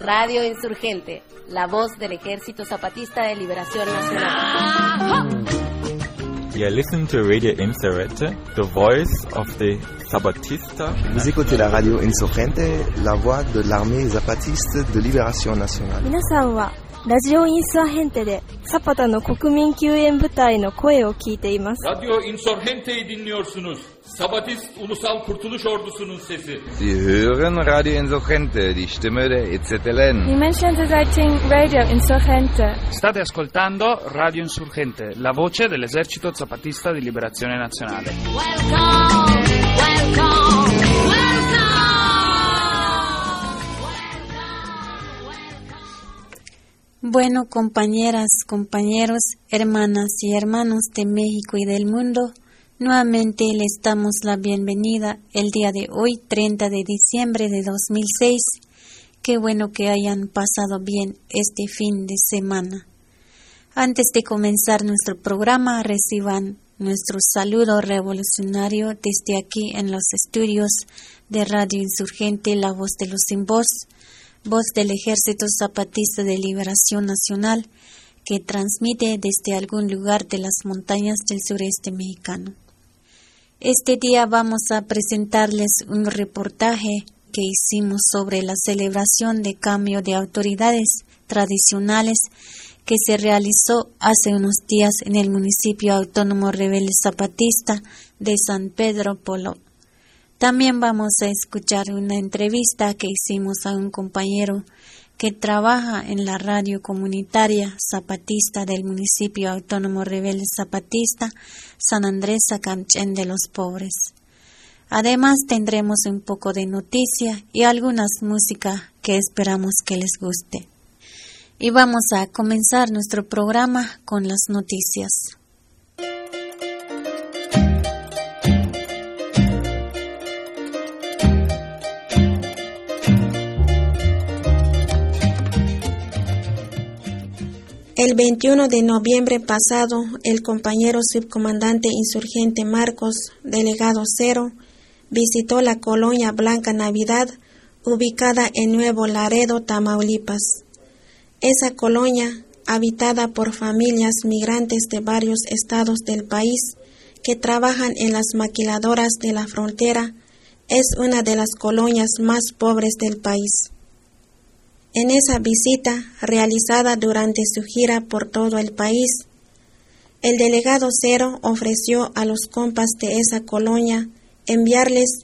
Radio Insurgente, la voz del Ejército Zapatista de Liberación Nacional. You listen to Radio Insurgente, the voice of the Zapatista. Vous écoutez la radio Insurgente, la voix de l'armée zapatiste de libération nationale. 皆さんはラジオインサーヘンテでサパタの国民救援部隊の声を聞いています。 Radyo Insurgente'yi dinliyorsunuz. Sabatist Ulusal Kurtuluş Ordusu'nun sesi. Sie hören Radio Insurgente, die Stimme der EZLN. Dimension Deserting Radio Insurgente. State ascoltando Radio Insurgente, la voce dell'esercito zapatista di liberazione nazionale. Welcome, welcome, Bueno, compañeras, compañeros, hermanas y hermanos de México y del mundo, nuevamente les damos la bienvenida el día de hoy, 30 de diciembre de 2006. Qué bueno que hayan pasado bien este fin de semana. Antes de comenzar nuestro programa, reciban nuestro saludo revolucionario desde aquí en los estudios de Radio Insurgente La Voz de los Sin Voz voz del Ejército Zapatista de Liberación Nacional, que transmite desde algún lugar de las montañas del sureste mexicano. Este día vamos a presentarles un reportaje que hicimos sobre la celebración de cambio de autoridades tradicionales que se realizó hace unos días en el municipio autónomo rebelde zapatista de San Pedro Polo. También vamos a escuchar una entrevista que hicimos a un compañero que trabaja en la radio comunitaria zapatista del municipio autónomo rebelde zapatista San Andrés Sacamchen de los Pobres. Además tendremos un poco de noticia y algunas músicas que esperamos que les guste. Y vamos a comenzar nuestro programa con las noticias. El 21 de noviembre pasado, el compañero subcomandante insurgente Marcos, delegado cero, visitó la colonia Blanca Navidad, ubicada en Nuevo Laredo, Tamaulipas. Esa colonia, habitada por familias migrantes de varios estados del país que trabajan en las maquiladoras de la frontera, es una de las colonias más pobres del país. En esa visita, realizada durante su gira por todo el país, el delegado Cero ofreció a los compas de esa colonia enviarles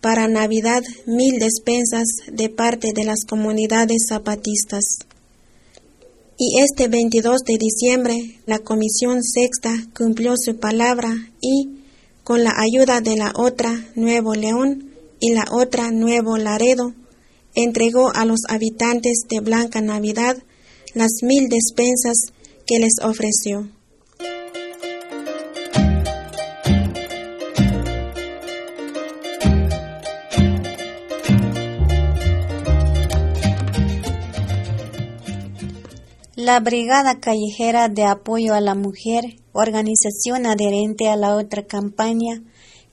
para Navidad mil despensas de parte de las comunidades zapatistas. Y este 22 de diciembre, la Comisión Sexta cumplió su palabra y, con la ayuda de la otra Nuevo León y la otra Nuevo Laredo, entregó a los habitantes de Blanca Navidad las mil despensas que les ofreció. La Brigada Callejera de Apoyo a la Mujer, organización adherente a la otra campaña,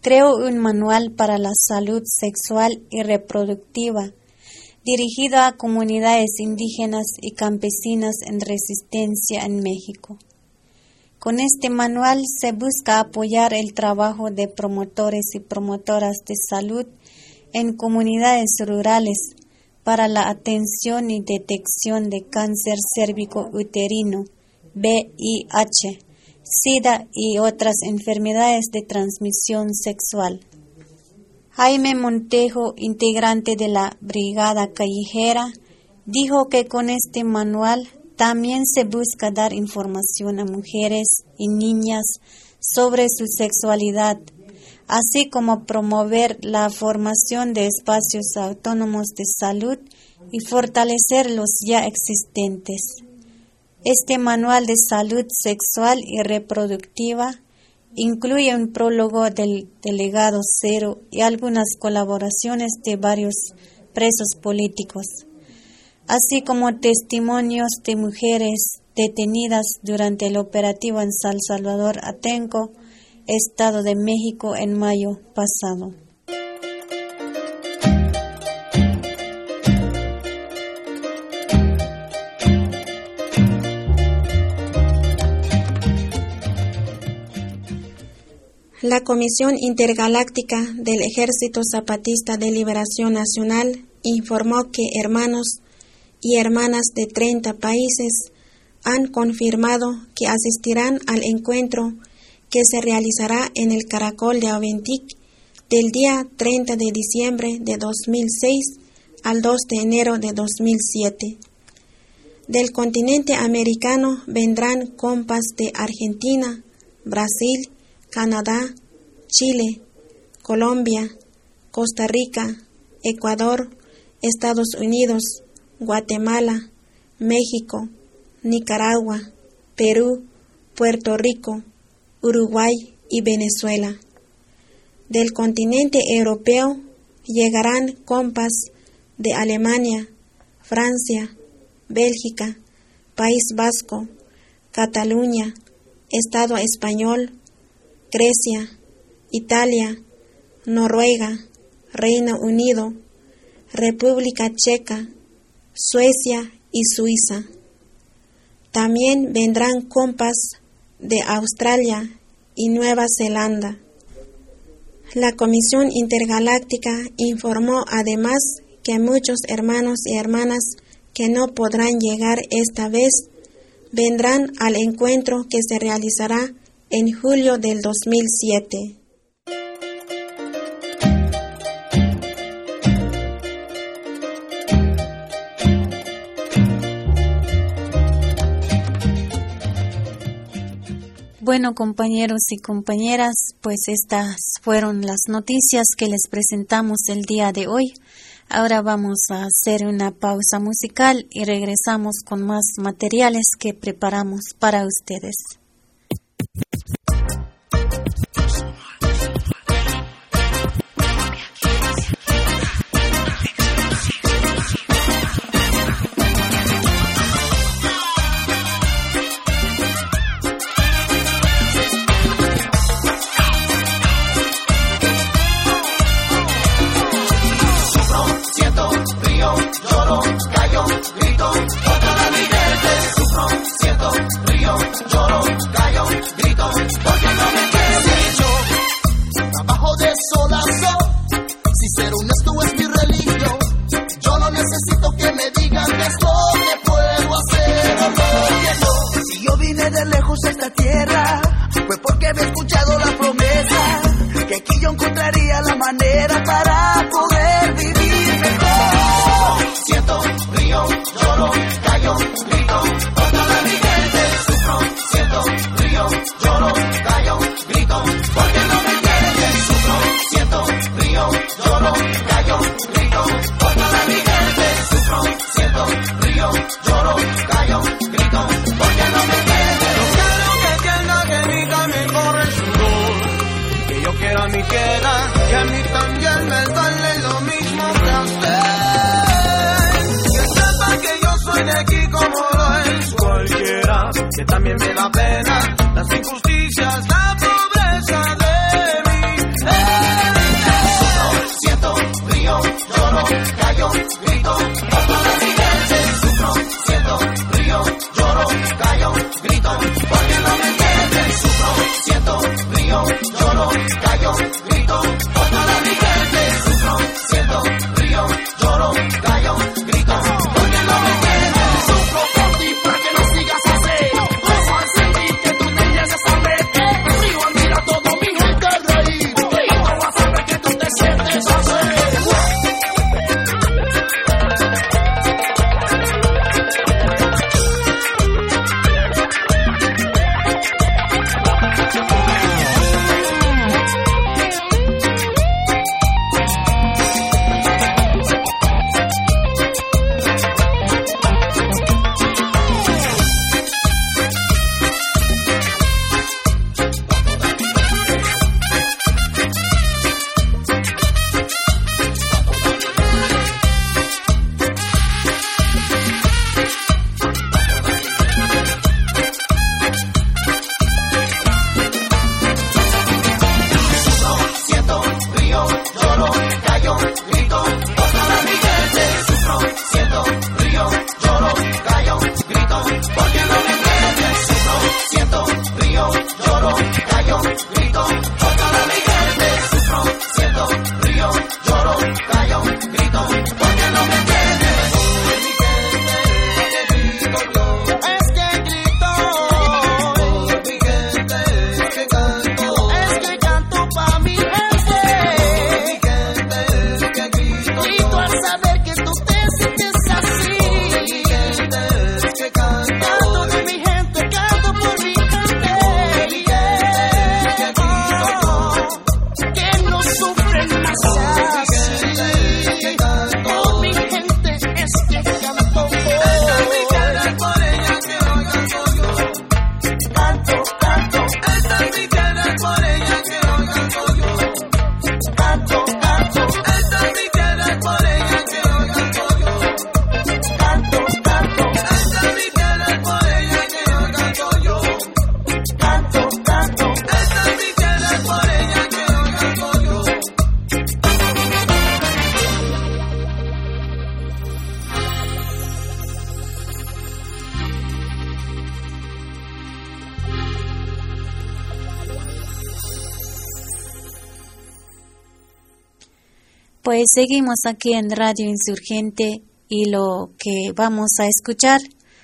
creó un manual para la salud sexual y reproductiva dirigido a comunidades indígenas y campesinas en resistencia en México. Con este manual se busca apoyar el trabajo de promotores y promotoras de salud en comunidades rurales para la atención y detección de cáncer cérvico-uterino, VIH, SIDA y otras enfermedades de transmisión sexual. Jaime Montejo, integrante de la Brigada Callejera, dijo que con este manual También se busca dar información a mujeres y niñas sobre su sexualidad, así como promover la formación de espacios autónomos de salud y fortalecer los ya existentes. Este manual de salud sexual y reproductiva incluye un prólogo del delegado cero y algunas colaboraciones de varios presos políticos, así como testimonios de mujeres detenidas durante el operativo en San Salvador Atenco, Estado de México, en mayo pasado. La Comisión Intergaláctica del Ejército Zapatista de Liberación Nacional informó que hermanos y hermanas de 30 países han confirmado que asistirán al encuentro que se realizará en el Caracol de Aventic del día 30 de diciembre de 2006 al 2 de enero de 2007. Del continente americano vendrán compas de Argentina, Brasil, Canadá, Chile, Colombia, Costa Rica, Ecuador, Estados Unidos, Guatemala, México, Nicaragua, Perú, Puerto Rico, Uruguay y Venezuela. Del continente europeo llegarán compas de Alemania, Francia, Bélgica, País Vasco, Cataluña, Estado español, Grecia, Italia, Noruega, Reino Unido, República Checa, Suecia y Suiza. También vendrán compas de Australia y Nueva Zelanda. La Comisión Intergaláctica informó además que muchos hermanos y hermanas que no podrán llegar esta vez vendrán al encuentro que se realizará en julio del 2007. Bueno, compañeros y compañeras, pues estas fueron las noticias que les presentamos el día de hoy. Ahora vamos a hacer una pausa musical y regresamos con más materiales que preparamos para ustedes. Pues seguimos aquí en Radio Insurgente y lo que vamos a escuchar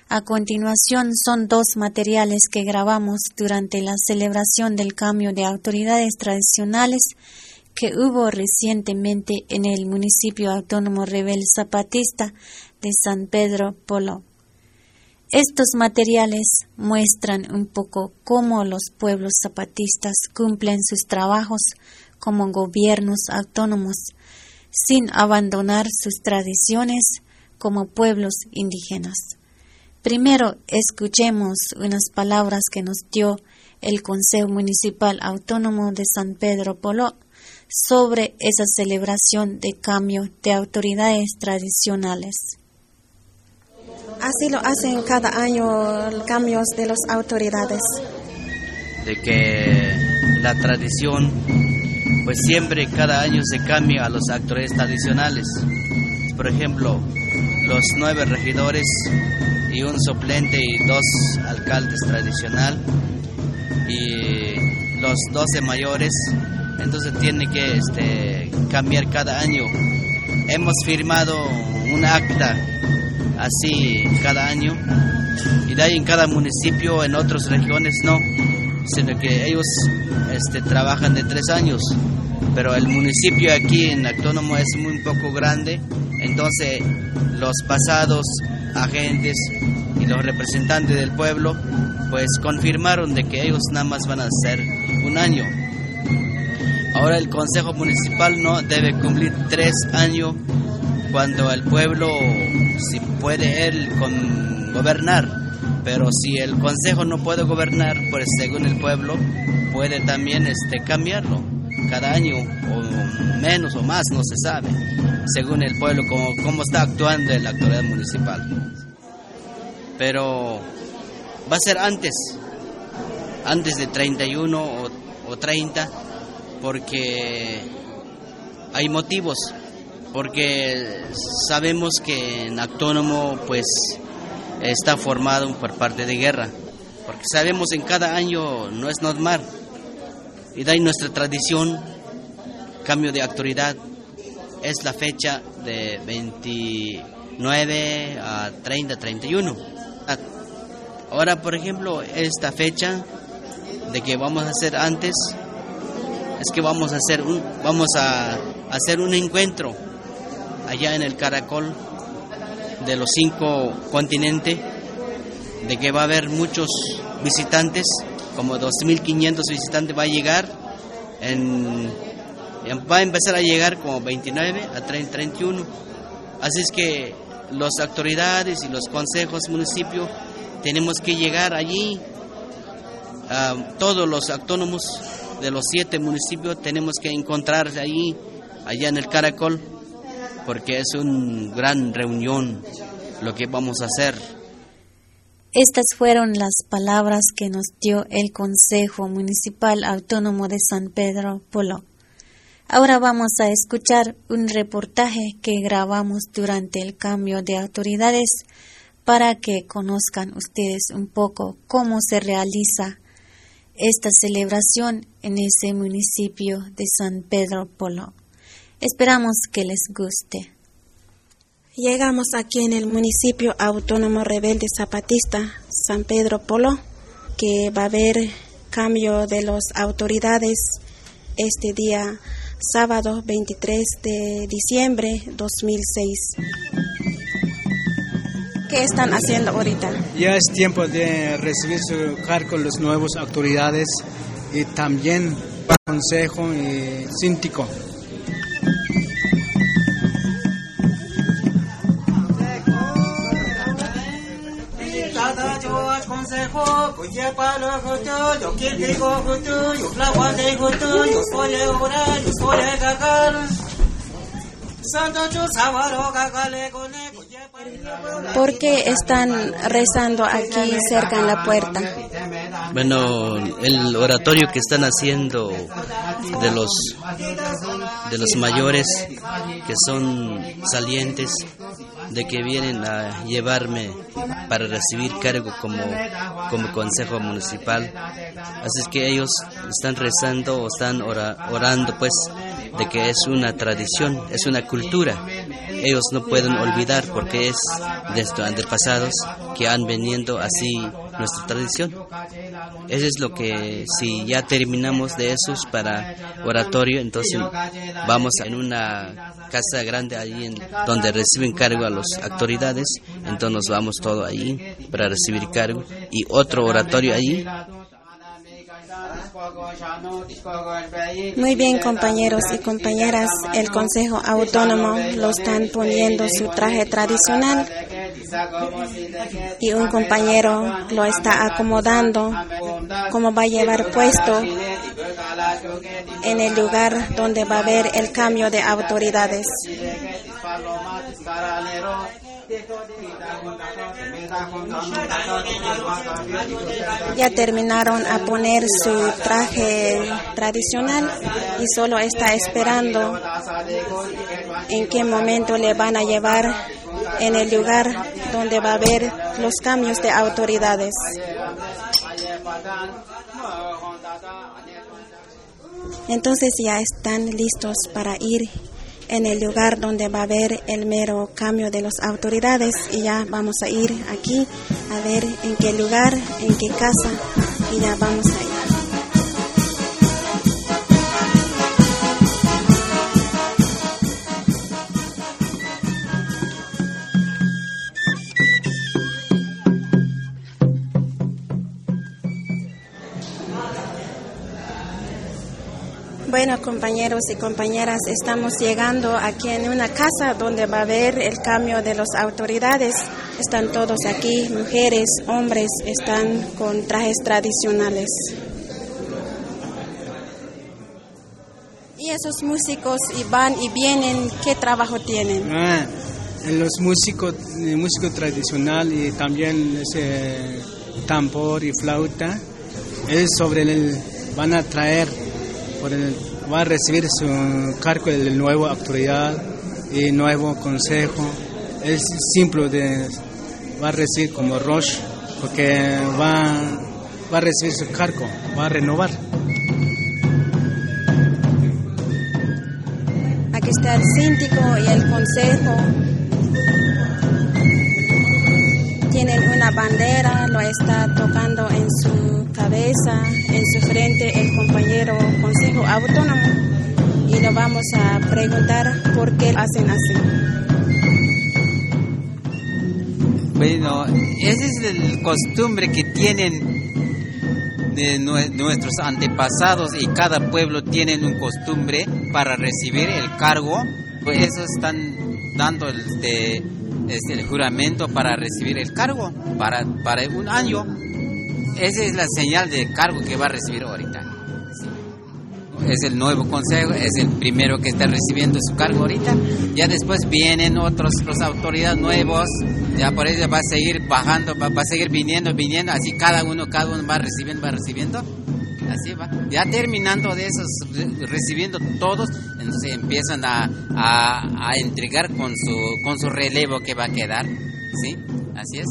a continuación son dos materiales que grabamos durante la celebración del cambio de autoridades tradicionales que hubo recientemente en el municipio autónomo rebel zapatista de San Pedro Polo. Estos materiales muestran un poco cómo los pueblos zapatistas cumplen sus trabajos como gobiernos autónomos sin abandonar sus tradiciones como pueblos indígenas. Primero escuchemos unas palabras que nos dio el Consejo Municipal Autónomo de San Pedro Polo sobre esa celebración de cambio de autoridades tradicionales. Así lo hacen cada año cambios de las autoridades. De que la tradición, pues siempre cada año se cambia a los actores tradicionales. Por ejemplo, los nueve regidores y un suplente y dos alcaldes tradicional y los doce mayores. Entonces tiene que este, cambiar cada año. Hemos firmado un acta así cada año y de ahí en cada municipio en otras regiones no sino que ellos este, trabajan de tres años pero el municipio aquí en Autónomo es muy poco grande entonces los pasados agentes y los representantes del pueblo pues confirmaron de que ellos nada más van a hacer un año. Ahora el Consejo Municipal no debe cumplir tres años cuando el pueblo, si puede él con gobernar, pero si el Consejo no puede gobernar, pues según el pueblo puede también este, cambiarlo cada año o menos o más, no se sabe, según el pueblo, cómo, cómo está actuando la autoridad municipal. Pero va a ser antes, antes de 31 o, o 30, porque hay motivos, porque sabemos que en autónomo pues está formado por parte de guerra, porque sabemos en cada año no es normal y de ahí nuestra tradición, cambio de autoridad, es la fecha de 29 a 30, 31. Ahora, por ejemplo, esta fecha de que vamos a hacer antes, es que vamos a hacer un, vamos a hacer un encuentro allá en el Caracol de los cinco continentes, de que va a haber muchos visitantes como 2.500 visitantes va a llegar, en, va a empezar a llegar como 29 a 30, 31. Así es que las autoridades y los consejos municipios tenemos que llegar allí, todos los autónomos de los siete municipios tenemos que encontrarse allí, allá en el Caracol, porque es una gran reunión lo que vamos a hacer. Estas fueron las palabras que nos dio el Consejo Municipal Autónomo de San Pedro Polo. Ahora vamos a escuchar un reportaje que grabamos durante el cambio de autoridades para que conozcan ustedes un poco cómo se realiza esta celebración en ese municipio de San Pedro Polo. Esperamos que les guste. Llegamos aquí en el municipio autónomo rebelde zapatista San Pedro Polo, que va a haber cambio de las autoridades este día sábado 23 de diciembre 2006. ¿Qué están haciendo ahorita? Ya es tiempo de recibir su cargo las nuevas autoridades y también consejo y síndico. ¿Por qué están rezando aquí cerca en la puerta? Bueno, el oratorio que están haciendo de los de los mayores que son salientes de que vienen a llevarme para recibir cargo como, como consejo municipal. Así es que ellos están rezando o están orando pues de que es una tradición, es una cultura. Ellos no pueden olvidar porque es de estos antepasados que han venido así nuestra tradición. Eso es lo que si ya terminamos de esos para oratorio, entonces vamos en una casa grande allí en, donde reciben cargo a las autoridades, entonces nos vamos todo allí para recibir cargo y otro oratorio allí Muy bien, compañeros y compañeras, el Consejo Autónomo lo están poniendo su traje tradicional y un compañero lo está acomodando como va a llevar puesto en el lugar donde va a haber el cambio de autoridades. Ya terminaron a poner su traje tradicional y solo está esperando en qué momento le van a llevar en el lugar donde va a haber los cambios de autoridades. Entonces ya están listos para ir en el lugar donde va a haber el mero cambio de las autoridades y ya vamos a ir aquí a ver en qué lugar, en qué casa y ya vamos a ir. Bueno, compañeros y compañeras, estamos llegando aquí en una casa donde va a haber el cambio de las autoridades. Están todos aquí, mujeres, hombres, están con trajes tradicionales. ¿Y esos músicos y van y vienen, qué trabajo tienen? Ah, los músicos, el músico tradicional y también ese tambor y flauta, es sobre el, van a traer va a recibir su cargo de nueva autoridad y nuevo consejo. Es simple de va a recibir como Roche porque va, va a recibir su cargo, va a renovar. Aquí está el síndico y el consejo. Bandera, lo está tocando en su cabeza, en su frente el compañero Consejo Autónomo y lo vamos a preguntar por qué hacen así. Bueno, esa es la costumbre que tienen de nuestros antepasados y cada pueblo tiene una costumbre para recibir el cargo, pues eso están dando este, este, el juramento para recibir el cargo para, para un año. Esa es la señal de cargo que va a recibir ahorita. Es el nuevo consejo, es el primero que está recibiendo su cargo ahorita. Ya después vienen otros, los autoridades nuevos, ya por eso va a seguir bajando, va, a seguir viniendo, viniendo, así cada uno, cada uno va recibiendo, va recibiendo. Así va. Ya terminando de esos, recibiendo todos, entonces empiezan a, a, a entregar con su, con su relevo que va a quedar. ¿Sí? Así es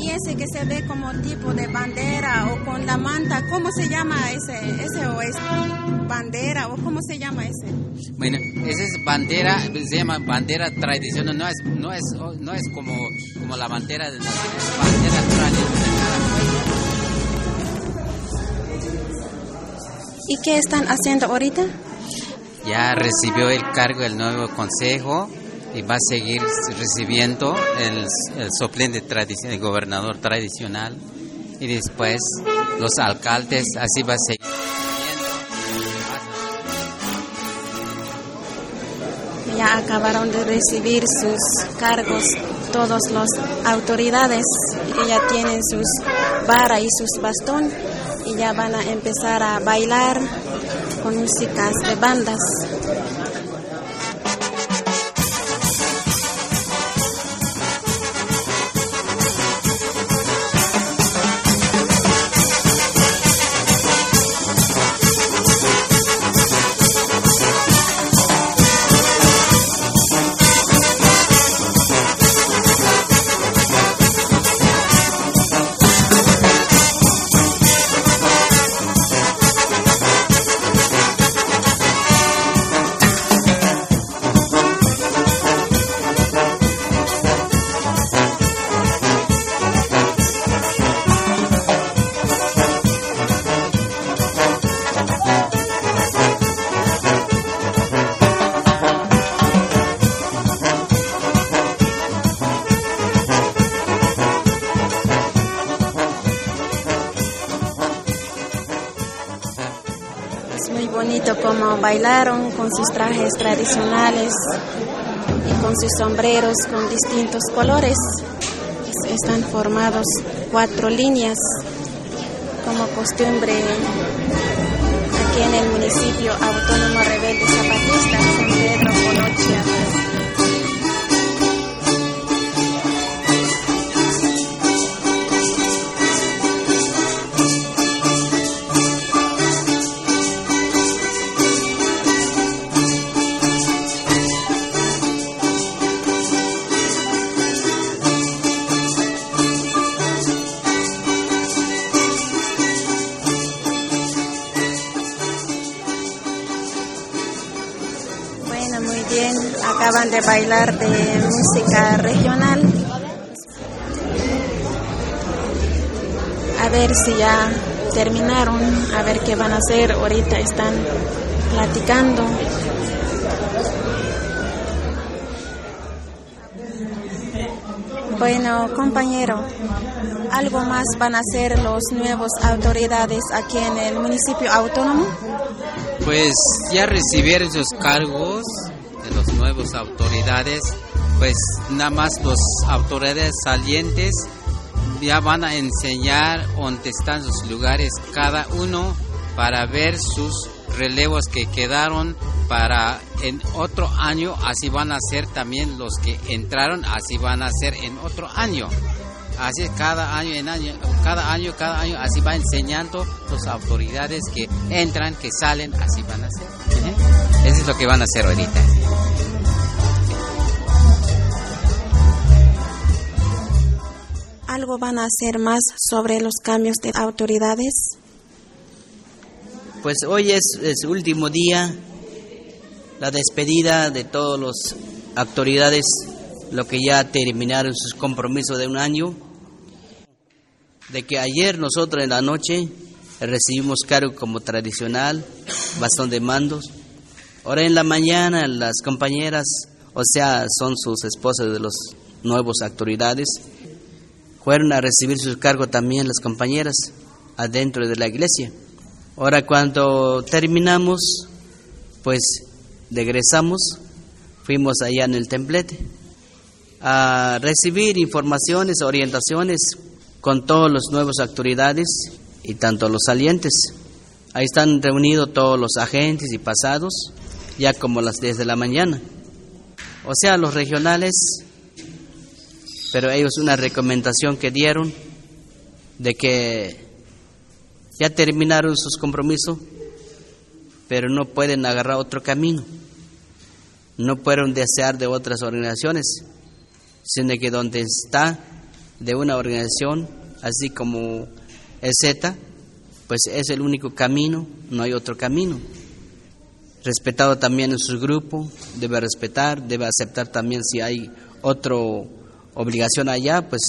y ese que se ve como tipo de bandera o con la manta, ¿cómo se llama ese? ¿Ese o es bandera o cómo se llama ese? Bueno, esa es bandera, se llama bandera tradicional, no es, no es, no es como, como la bandera de es bandera tradicional. ¿Y qué están haciendo ahorita? Ya recibió el cargo el nuevo consejo y va a seguir recibiendo el, el suplente tradicional, el gobernador tradicional y después los alcaldes, así va a seguir. Ya acabaron de recibir sus cargos todas las autoridades que ya tienen sus vara y sus bastón ya van a empezar a bailar con músicas de bandas. Bailaron con sus trajes tradicionales y con sus sombreros con distintos colores. Están formados cuatro líneas como costumbre aquí en el municipio autónomo rebelde Bailar de música regional. A ver si ya terminaron, a ver qué van a hacer. Ahorita están platicando. Bueno, compañero, ¿algo más van a hacer los nuevos autoridades aquí en el municipio autónomo? Pues ya recibieron sus cargos nuevos autoridades, pues nada más los autoridades salientes ya van a enseñar dónde están sus lugares cada uno para ver sus relevos que quedaron para en otro año, así van a ser también los que entraron, así van a ser en otro año. Así es, cada año en año, cada año, cada año, así va enseñando las autoridades que entran, que salen, así van a ser. Eso es lo que van a hacer ahorita. ¿Algo van a hacer más sobre los cambios de autoridades? Pues hoy es, es último día, la despedida de todas las autoridades, lo que ya terminaron sus compromisos de un año. De que ayer nosotros en la noche recibimos cargo como tradicional, bastón de mandos. Ahora en la mañana las compañeras, o sea, son sus esposas de los nuevos autoridades, fueron a recibir sus cargos también las compañeras adentro de la iglesia. Ahora cuando terminamos, pues regresamos, fuimos allá en el templete a recibir informaciones, orientaciones con todos los nuevos autoridades y tanto los salientes. Ahí están reunidos todos los agentes y pasados, ya como las desde la mañana. O sea, los regionales, pero ellos una recomendación que dieron de que ya terminaron sus compromisos, pero no pueden agarrar otro camino. No pueden desear de otras organizaciones, sino que donde está de una organización, así como el Z, pues es el único camino, no hay otro camino. Respetado también en su grupo, debe respetar, debe aceptar también si hay otra obligación allá, pues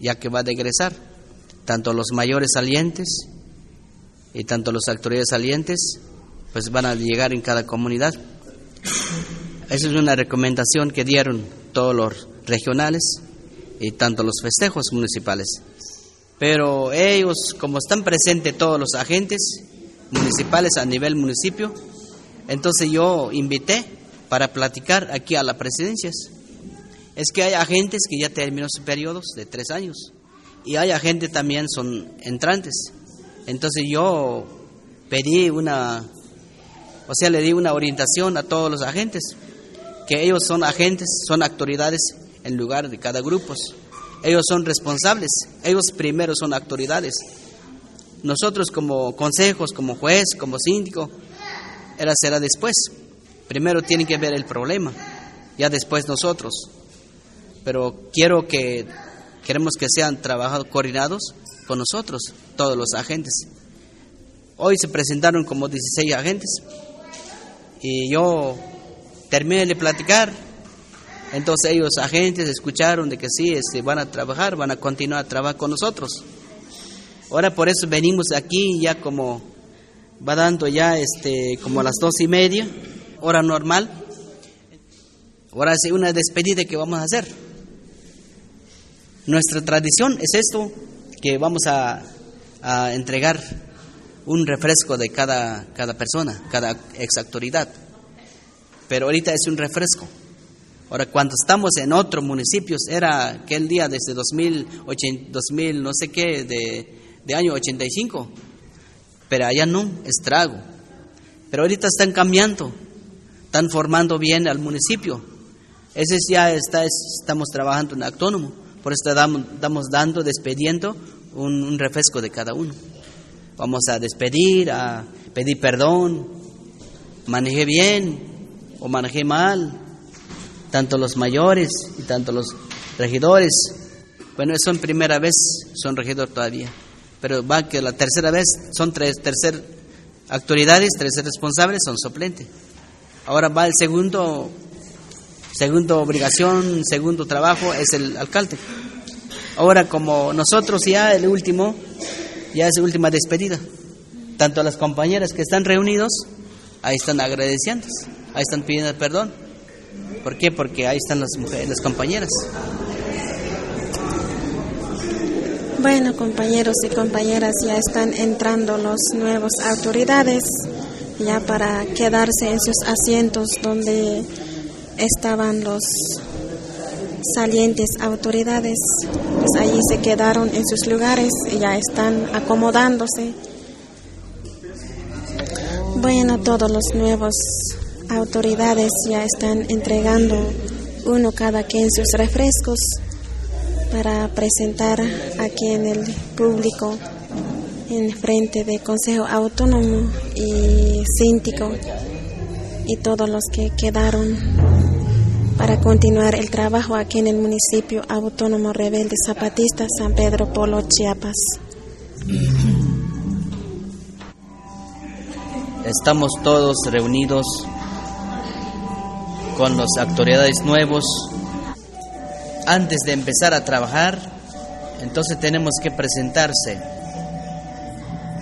ya que va a egresar, tanto los mayores salientes y tanto los autoridades salientes, pues van a llegar en cada comunidad. Esa es una recomendación que dieron todos los regionales y tanto los festejos municipales. Pero ellos, como están presentes todos los agentes municipales a nivel municipio, entonces yo invité para platicar aquí a las presidencias. Es que hay agentes que ya terminó sus periodos de tres años y hay agentes también son entrantes. Entonces yo pedí una, o sea, le di una orientación a todos los agentes, que ellos son agentes, son autoridades en lugar de cada grupo. Ellos son responsables, ellos primero son autoridades. Nosotros como consejos, como juez, como síndico, era será después. Primero tienen que ver el problema, ya después nosotros. Pero quiero que queremos que sean trabajados coordinados con nosotros, todos los agentes. Hoy se presentaron como 16 agentes y yo terminé de platicar. Entonces ellos agentes escucharon de que sí, este, van a trabajar, van a continuar a trabajar con nosotros. Ahora por eso venimos aquí ya como va dando ya este como a las dos y media, hora normal. Ahora es una despedida que vamos a hacer. Nuestra tradición es esto, que vamos a, entregar un refresco de cada, cada persona, cada ex autoridad. Pero ahorita es un refresco. Ahora, cuando estamos en otros municipios, era aquel día desde 2000, 2000 no sé qué, de, de año 85. Pero allá no, es trago. Pero ahorita están cambiando, están formando bien al municipio. Ese ya está, estamos trabajando en autónomo. Por eso estamos, dando, despediendo un, refresco de cada uno. Vamos a despedir, a pedir perdón, manejé bien o manejé mal, tanto los mayores y tanto los regidores. Bueno, eso en primera vez son regidor todavía, pero va que la tercera vez son tres, tercer autoridades, tercer responsables son suplentes. Ahora va el segundo, segundo obligación, segundo trabajo es el alcalde. Ahora como nosotros ya el último, ya es última despedida. Tanto las compañeras que están reunidos, ahí están agradeciendo, ahí están pidiendo perdón. ¿Por qué? Porque ahí están las mujeres, las compañeras. Bueno, compañeros y compañeras, ya están entrando los nuevos autoridades ya para quedarse en sus asientos donde estaban los salientes autoridades. Pues allí se quedaron en sus lugares y ya están acomodándose. Bueno, todos los nuevos autoridades ya están entregando uno cada quien sus refrescos para presentar aquí en el público en frente del Consejo Autónomo y Síndico y todos los que quedaron para continuar el trabajo aquí en el municipio autónomo rebelde zapatista San Pedro Polo, Chiapas. Estamos todos reunidos con las autoridades nuevos. Antes de empezar a trabajar, entonces tenemos que presentarse,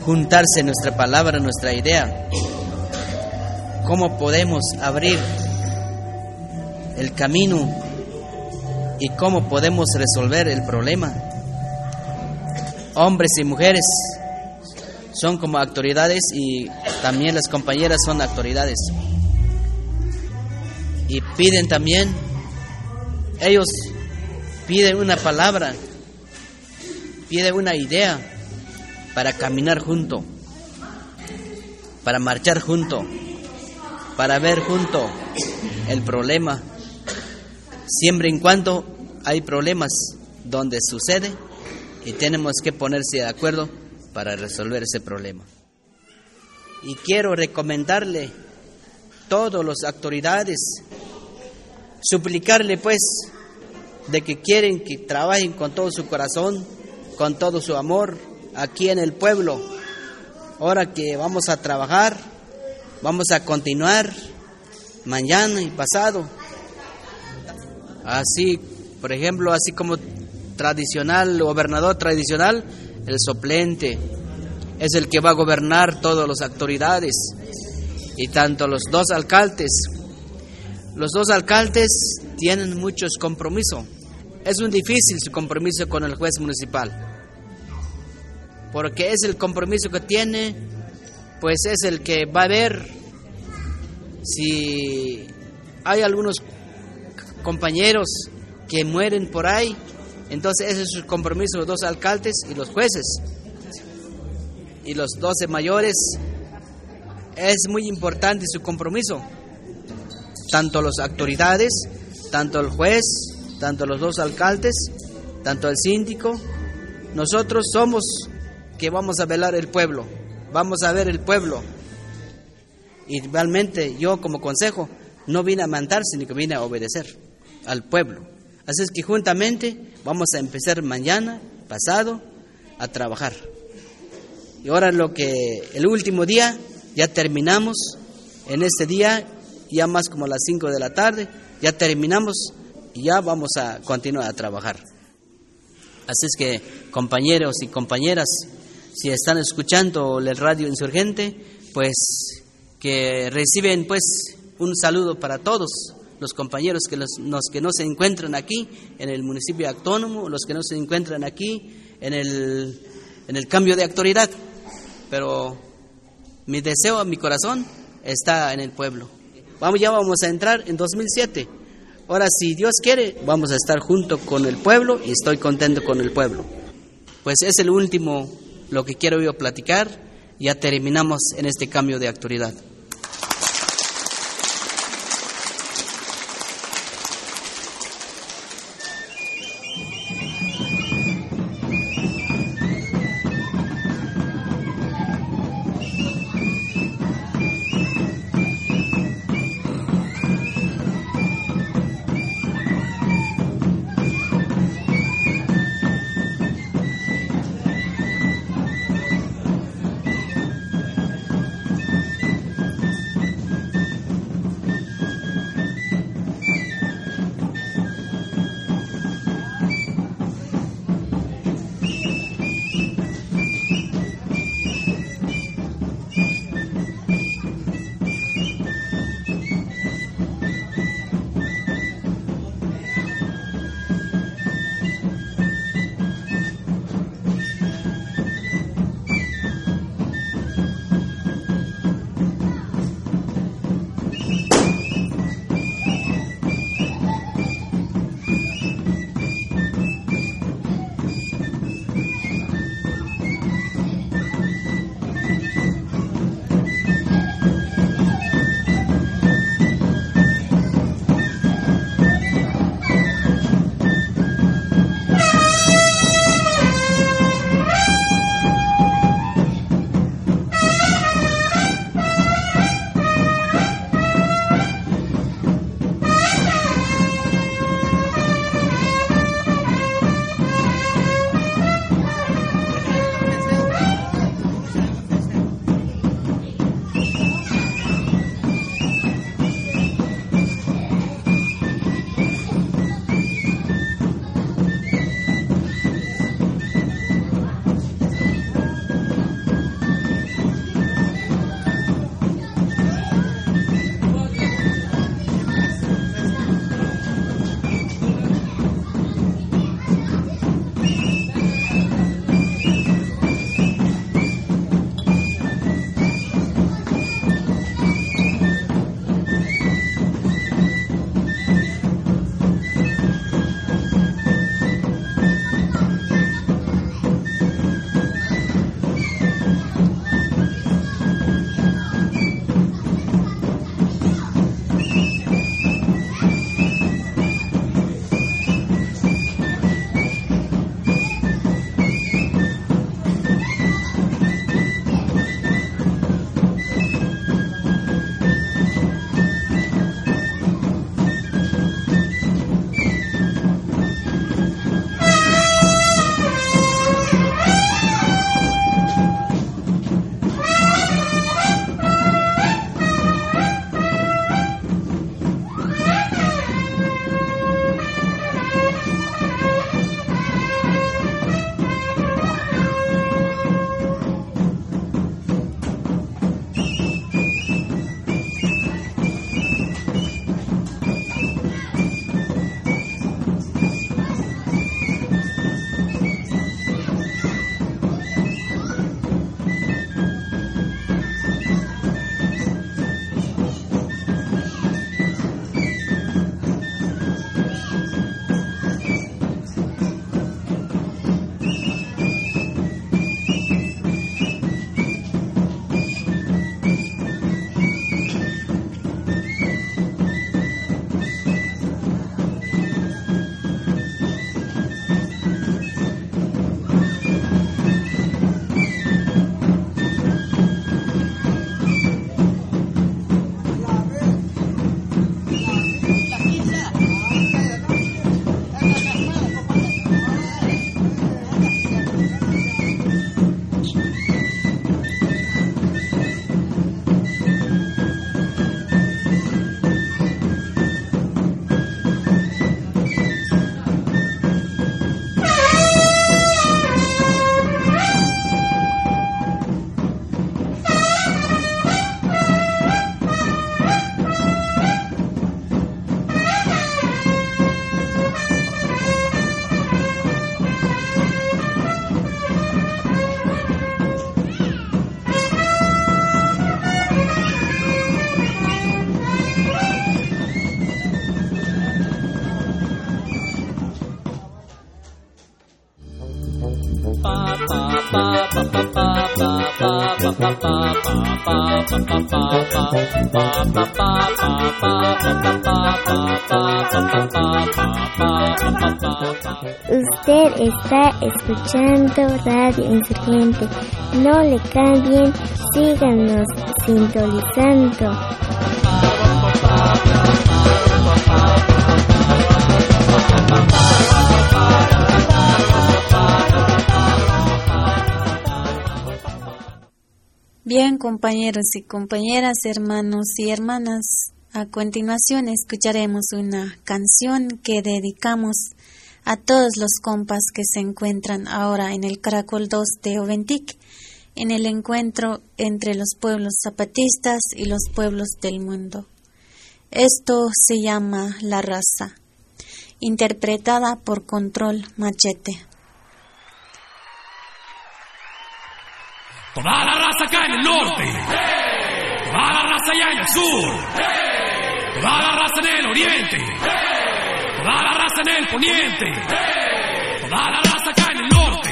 juntarse nuestra palabra, nuestra idea. ¿Cómo podemos abrir el camino y cómo podemos resolver el problema? Hombres y mujeres son como autoridades y también las compañeras son autoridades. Y piden también, ellos piden una palabra, piden una idea para caminar junto, para marchar junto, para ver junto el problema. Siempre en cuanto hay problemas donde sucede y tenemos que ponerse de acuerdo para resolver ese problema. Y quiero recomendarle todas las autoridades, suplicarle pues de que quieren que trabajen con todo su corazón, con todo su amor aquí en el pueblo. Ahora que vamos a trabajar, vamos a continuar mañana y pasado. Así, por ejemplo, así como tradicional, gobernador tradicional, el suplente es el que va a gobernar todas las autoridades y tanto los dos alcaldes. Los dos alcaldes tienen muchos compromisos. Es un difícil su compromiso con el juez municipal. Porque es el compromiso que tiene, pues es el que va a ver si hay algunos compañeros que mueren por ahí, entonces ese es su compromiso los dos alcaldes y los jueces. Y los doce mayores es muy importante su compromiso. Tanto las autoridades, tanto el juez, tanto los dos alcaldes, tanto el síndico. Nosotros somos que vamos a velar el pueblo, vamos a ver el pueblo. Y realmente yo como consejo no vine a mandarse sino que vine a obedecer al pueblo. Así es que juntamente vamos a empezar mañana, pasado, a trabajar. Y ahora lo que el último día ya terminamos en este día, ya más como a las 5 de la tarde, ya terminamos y ya vamos a continuar a trabajar. Así es que compañeros y compañeras, si están escuchando el radio insurgente, pues que reciben pues un saludo para todos los compañeros que los, que no se encuentran aquí en el municipio autónomo, los que no se encuentran aquí en el, en el cambio de autoridad. Pero Mi deseo, mi corazón está en el pueblo. Vamos, ya vamos a entrar en 2007. Ahora, si Dios quiere, vamos a estar junto con el pueblo y estoy contento con el pueblo. Pues es el último lo que quiero yo platicar. Ya terminamos en este cambio de autoridad. Usted está escuchando Radio Insurgente. No le cambien, síganos sintonizando. Compañeros y compañeras, hermanos y hermanas, a continuación escucharemos una canción que dedicamos a todos los compas que se encuentran ahora en el Caracol 2 de Oventic, en el encuentro entre los pueblos zapatistas y los pueblos del mundo. Esto se llama La Raza, interpretada por Control Machete. Toda la raza acá en el norte. Toda la raza allá en el sur. Toda la raza en el oriente. Toda la raza en el poniente. Toda la raza acá en el norte.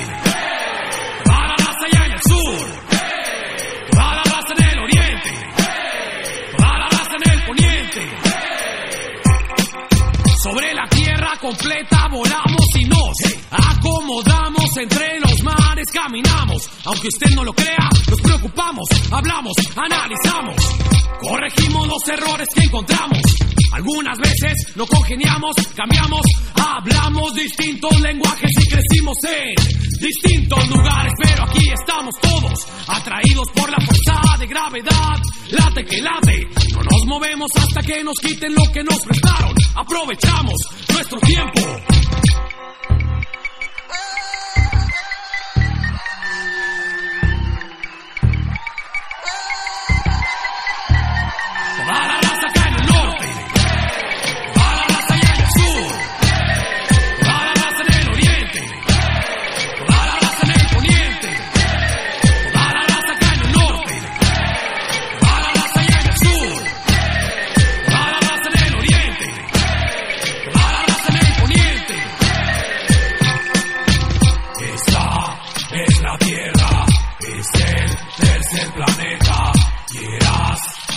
Sobre la tierra completa volamos y nos acomodamos entre los mares, caminamos. Aunque usted no lo crea, nos preocupamos, hablamos, analizamos, corregimos los errores que encontramos. Algunas veces no congeniamos, cambiamos, hablamos distintos lenguajes y crecimos en distintos lugares, pero aquí estamos todos atraídos por la fuerza de gravedad. Late que late, no nos movemos hasta que nos quiten lo que nos prestaron. Aprovechamos nuestro tiempo.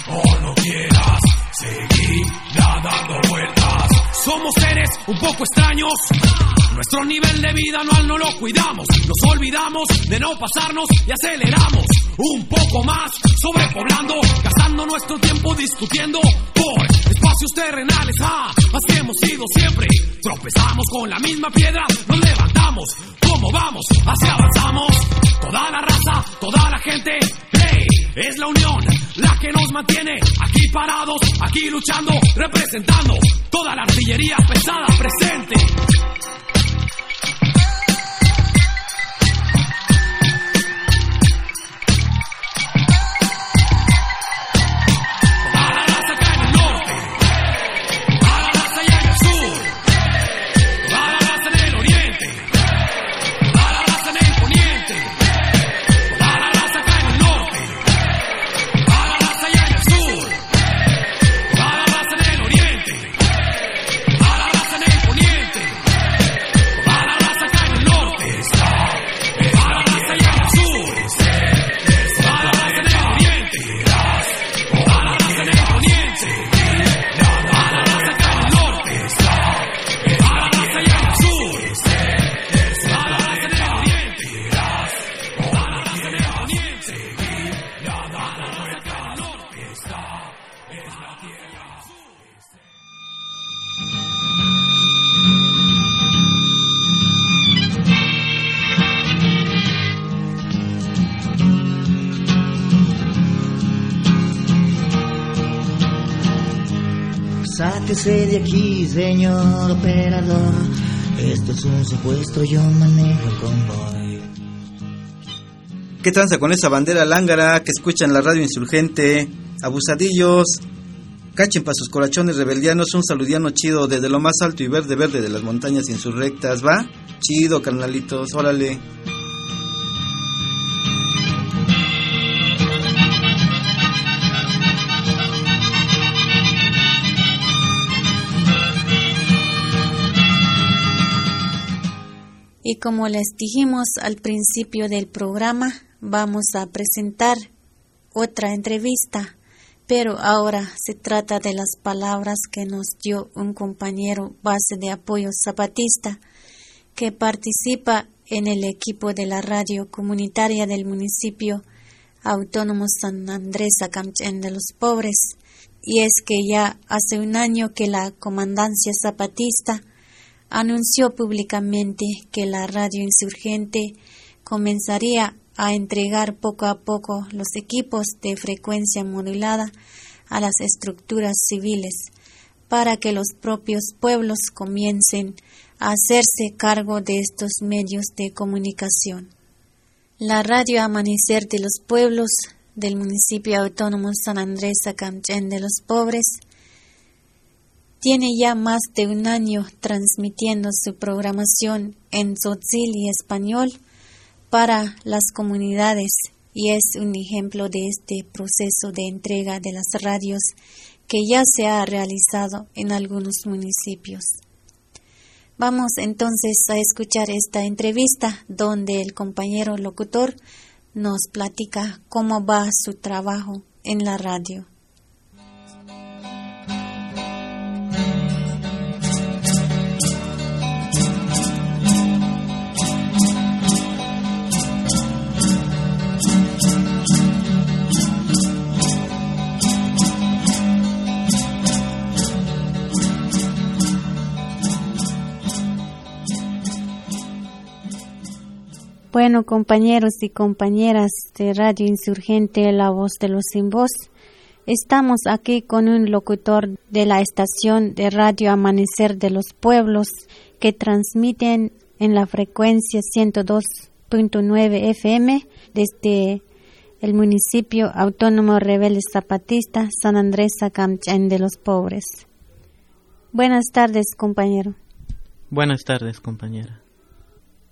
O no quieras, seguirá dando vueltas. Somos seres un poco extraños. Nuestro nivel de vida anual no lo cuidamos. Nos olvidamos de no pasarnos y aceleramos un poco más, sobrepoblando, gastando nuestro tiempo discutiendo por espacios terrenales. Ah, así hemos sido siempre. Tropezamos con la misma piedra, nos levantamos. ¿Cómo vamos? Hacia avanzamos. Toda la raza, toda la gente. Hey, es la unión la que nos mantiene aquí parados, aquí luchando, representando toda la artillería pesada presente. ¿Qué tranza con esa bandera lángara que escuchan la radio insurgente? Abusadillos, cachen pa' sus corachones rebeldianos, un saludiano chido desde lo más alto y verde verde de las montañas insurrectas, ¿va? Chido, carnalitos, órale. Como les dijimos al principio del programa, vamos a presentar otra entrevista, pero ahora se trata de las palabras que nos dio un compañero base de apoyo zapatista que participa en el equipo de la radio comunitaria del municipio autónomo San Andrés Acamchen de los Pobres. Y es que ya hace un año que la comandancia zapatista anunció públicamente que la radio insurgente comenzaría a entregar poco a poco los equipos de frecuencia modulada a las estructuras civiles para que los propios pueblos comiencen a hacerse cargo de estos medios de comunicación. La radio Amanecer de los Pueblos del municipio autónomo San Andrés Acamchen de los Pobres tiene ya más de un año transmitiendo su programación en tzotzil español para las comunidades y es un ejemplo de este proceso de entrega de las radios que ya se ha realizado en algunos municipios. Vamos entonces a escuchar esta entrevista donde el compañero locutor nos platica cómo va su trabajo en la radio. Bueno, compañeros y compañeras de Radio Insurgente, la voz de los sin voz, estamos aquí con un locutor de la estación de Radio Amanecer de los Pueblos que transmiten en la frecuencia 102.9 FM desde el municipio autónomo rebelde zapatista San Andrés Acamchán de los Pobres. Buenas tardes, compañero. Buenas tardes, compañera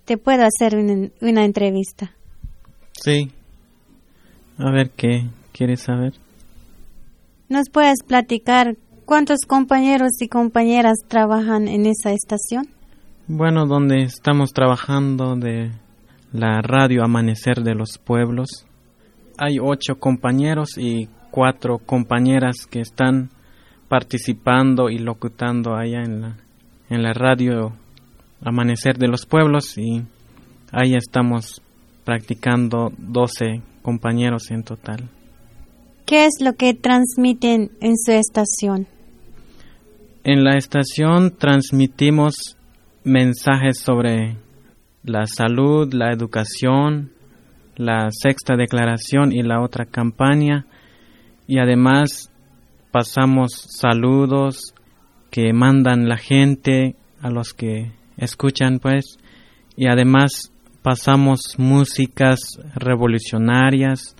te puedo hacer una, una entrevista. Sí. A ver, ¿qué quieres saber? ¿Nos puedes platicar cuántos compañeros y compañeras trabajan en esa estación? Bueno, donde estamos trabajando de la radio Amanecer de los Pueblos, hay ocho compañeros y cuatro compañeras que están participando y locutando allá en la, en la radio Amanecer de los Pueblos y ahí estamos practicando 12 compañeros en total. ¿Qué es lo que transmiten en su estación? En la estación transmitimos mensajes sobre la salud, la educación, la sexta declaración y la otra campaña y además pasamos saludos que mandan la gente a los que escuchan pues y además pasamos músicas revolucionarias,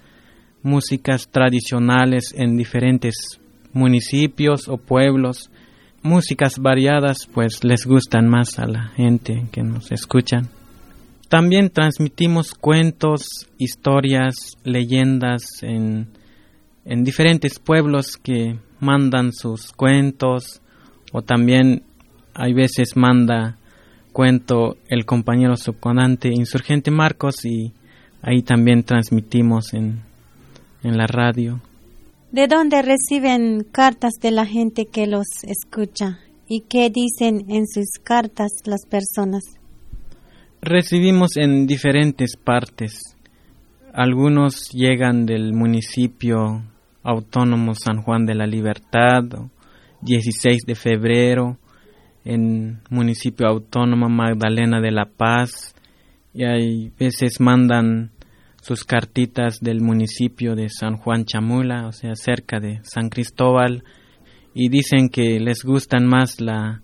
músicas tradicionales en diferentes municipios o pueblos, músicas variadas pues les gustan más a la gente que nos escuchan. También transmitimos cuentos, historias, leyendas en, en diferentes pueblos que mandan sus cuentos o también hay veces manda cuento el compañero subconante insurgente Marcos y ahí también transmitimos en, en la radio. ¿De dónde reciben cartas de la gente que los escucha? ¿Y qué dicen en sus cartas las personas? Recibimos en diferentes partes. Algunos llegan del municipio autónomo San Juan de la Libertad, 16 de febrero, en municipio autónomo Magdalena de la Paz y hay veces mandan sus cartitas del municipio de San Juan Chamula, o sea, cerca de San Cristóbal, y dicen que les gustan más la,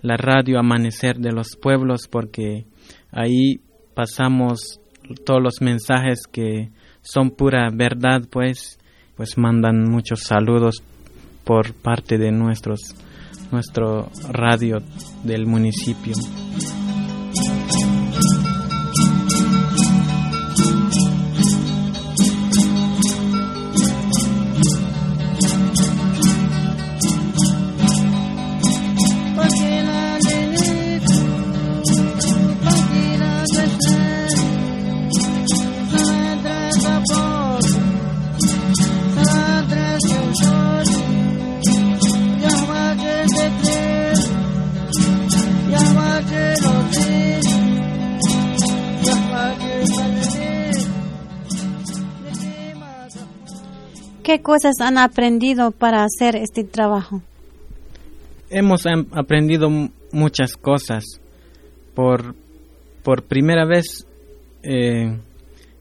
la radio Amanecer de los Pueblos porque ahí pasamos todos los mensajes que son pura verdad, pues, pues mandan muchos saludos por parte de nuestros nuestro radio del municipio. ¿Qué cosas han aprendido para hacer este trabajo? Hemos em- aprendido muchas cosas. Por, por primera vez eh,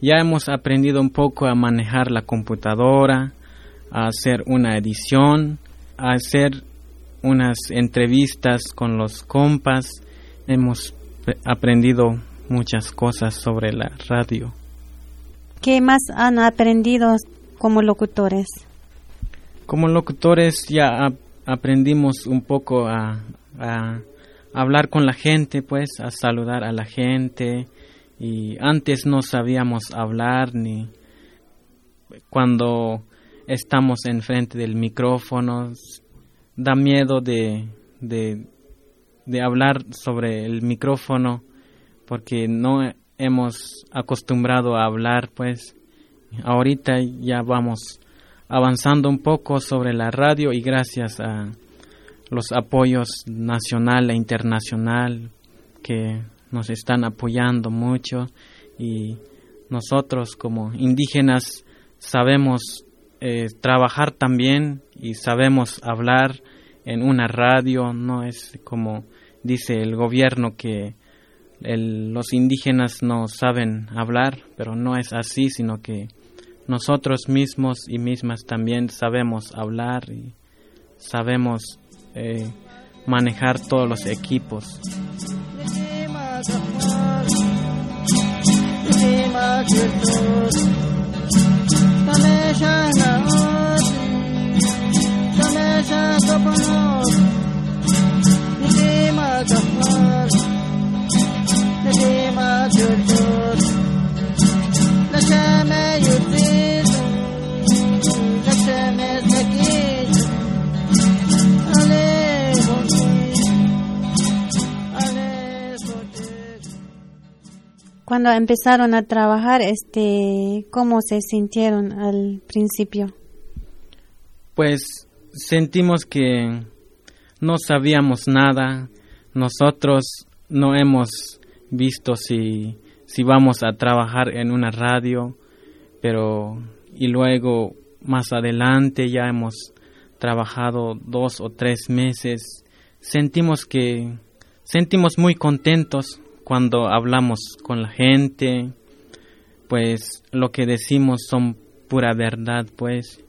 ya hemos aprendido un poco a manejar la computadora, a hacer una edición, a hacer unas entrevistas con los compas. Hemos aprendido muchas cosas sobre la radio. ¿Qué más han aprendido como locutores? Como locutores ya ap- aprendimos un poco a, hablar con la gente, pues, a saludar a la gente. Y antes no sabíamos hablar ni cuando estamos enfrente del micrófono. Da miedo de, de hablar sobre el micrófono porque no hemos acostumbrado a hablar, pues. Ahorita ya vamos avanzando un poco sobre la radio y gracias a los apoyos nacional e internacional que nos están apoyando mucho. Y nosotros como indígenas sabemos eh, trabajar también y sabemos hablar en una radio, no es como dice el gobierno que los indígenas no saben hablar, pero no es así, sino que nosotros mismos y mismas también sabemos hablar y sabemos eh, manejar todos los equipos. Cuando empezaron a trabajar, este, ¿cómo se sintieron al principio? Pues sentimos que no sabíamos nada, nosotros no hemos visto si, si vamos a trabajar en una radio, pero y luego más adelante ya hemos trabajado dos o tres meses, sentimos que sentimos muy contentos cuando hablamos con la gente, pues lo que decimos son pura verdad, pues,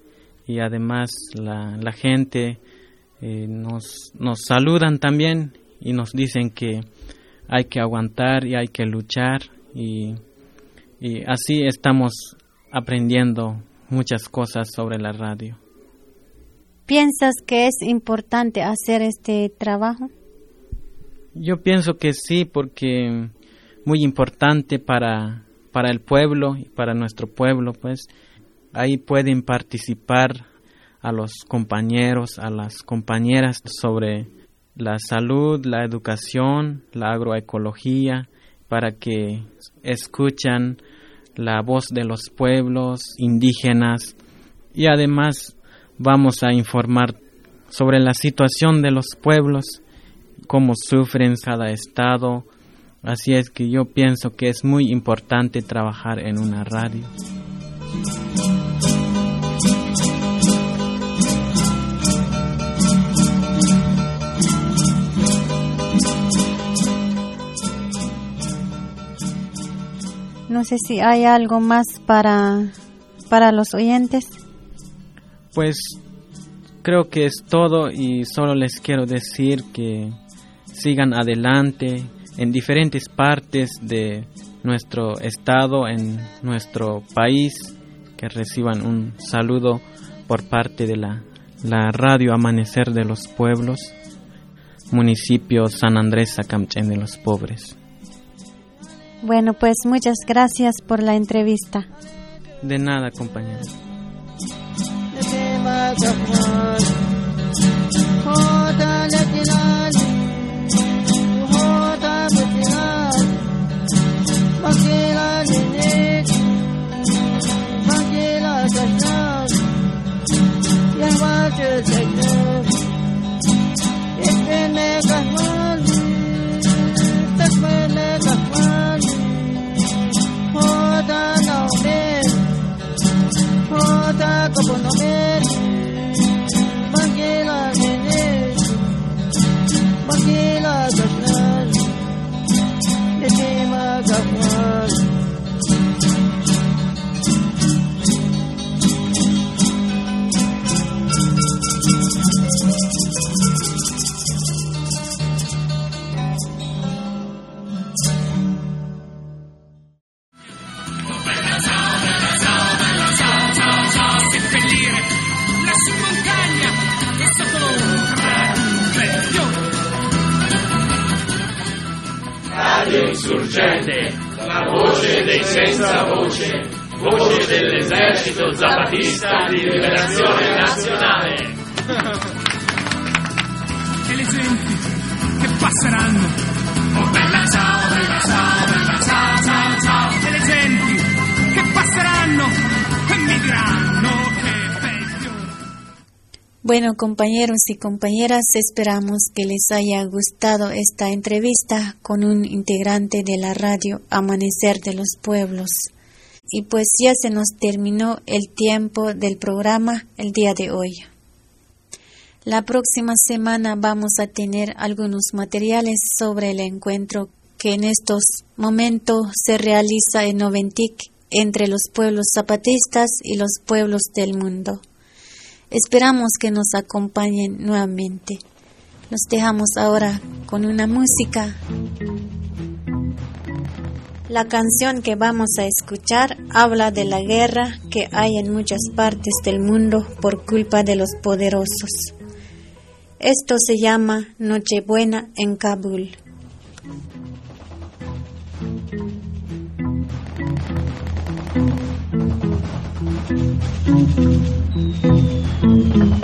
y además la, la gente eh, nos, nos saludan también y nos dicen que hay que aguantar y hay que luchar y, y así estamos aprendiendo muchas cosas sobre la radio. ¿Piensas que es importante hacer este trabajo? Yo pienso que sí, porque muy importante para, para el pueblo y para nuestro pueblo, pues. Ahí pueden participar a los compañeros, a las compañeras sobre la salud, la educación, la agroecología, para que escuchan la voz de los pueblos indígenas. Y además vamos a informar sobre la situación de los pueblos cómo sufren cada estado. Así es que yo pienso que es muy importante trabajar en una radio. No sé si hay algo más para, para los oyentes. Pues creo que es todo y solo les quiero decir que sigan adelante en diferentes partes de nuestro estado, en nuestro país, que reciban un saludo por parte de la, la radio Amanecer de los Pueblos, municipio San Andrés Sacamchen de los Pobres. Bueno, pues muchas gracias por la entrevista. De nada, compañeros. 心里唱起了歌声，阳光是见证，因为那个红日，因为那个红日，火在脑门，火在胳膊脑门。Radio Insurgente, la voce dei senza voce, voce dell'esercito zapatista di liberazione nazionale. E le genti che passeranno. Oh bella ciao, Bueno, compañeros y compañeras, esperamos que les haya gustado esta entrevista con un integrante de la radio Amanecer de los Pueblos. Y pues ya se nos terminó el tiempo del programa el día de hoy. La próxima semana vamos a tener algunos materiales sobre el encuentro que en estos momentos se realiza en Noventic entre los pueblos zapatistas y los pueblos del mundo. Esperamos que nos acompañen nuevamente. Los dejamos ahora con una música. La canción que vamos a escuchar habla de la guerra que hay en muchas partes del mundo por culpa de los poderosos. Esto se llama Nochebuena en Kabul.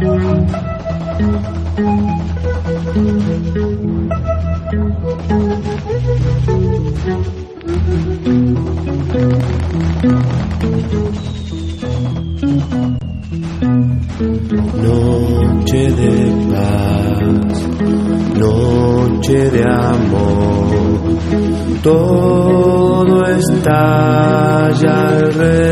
Noche de paz, noche de amor, todo está ya alrededor.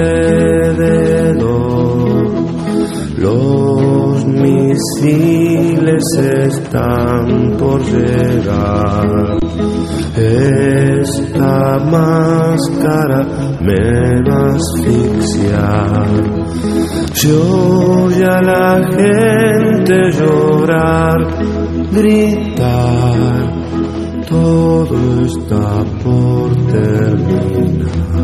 Misiles están por llegar. Esta máscara me va a asfixiar. Se oye a la gente llorar, gritar, todo está por terminar.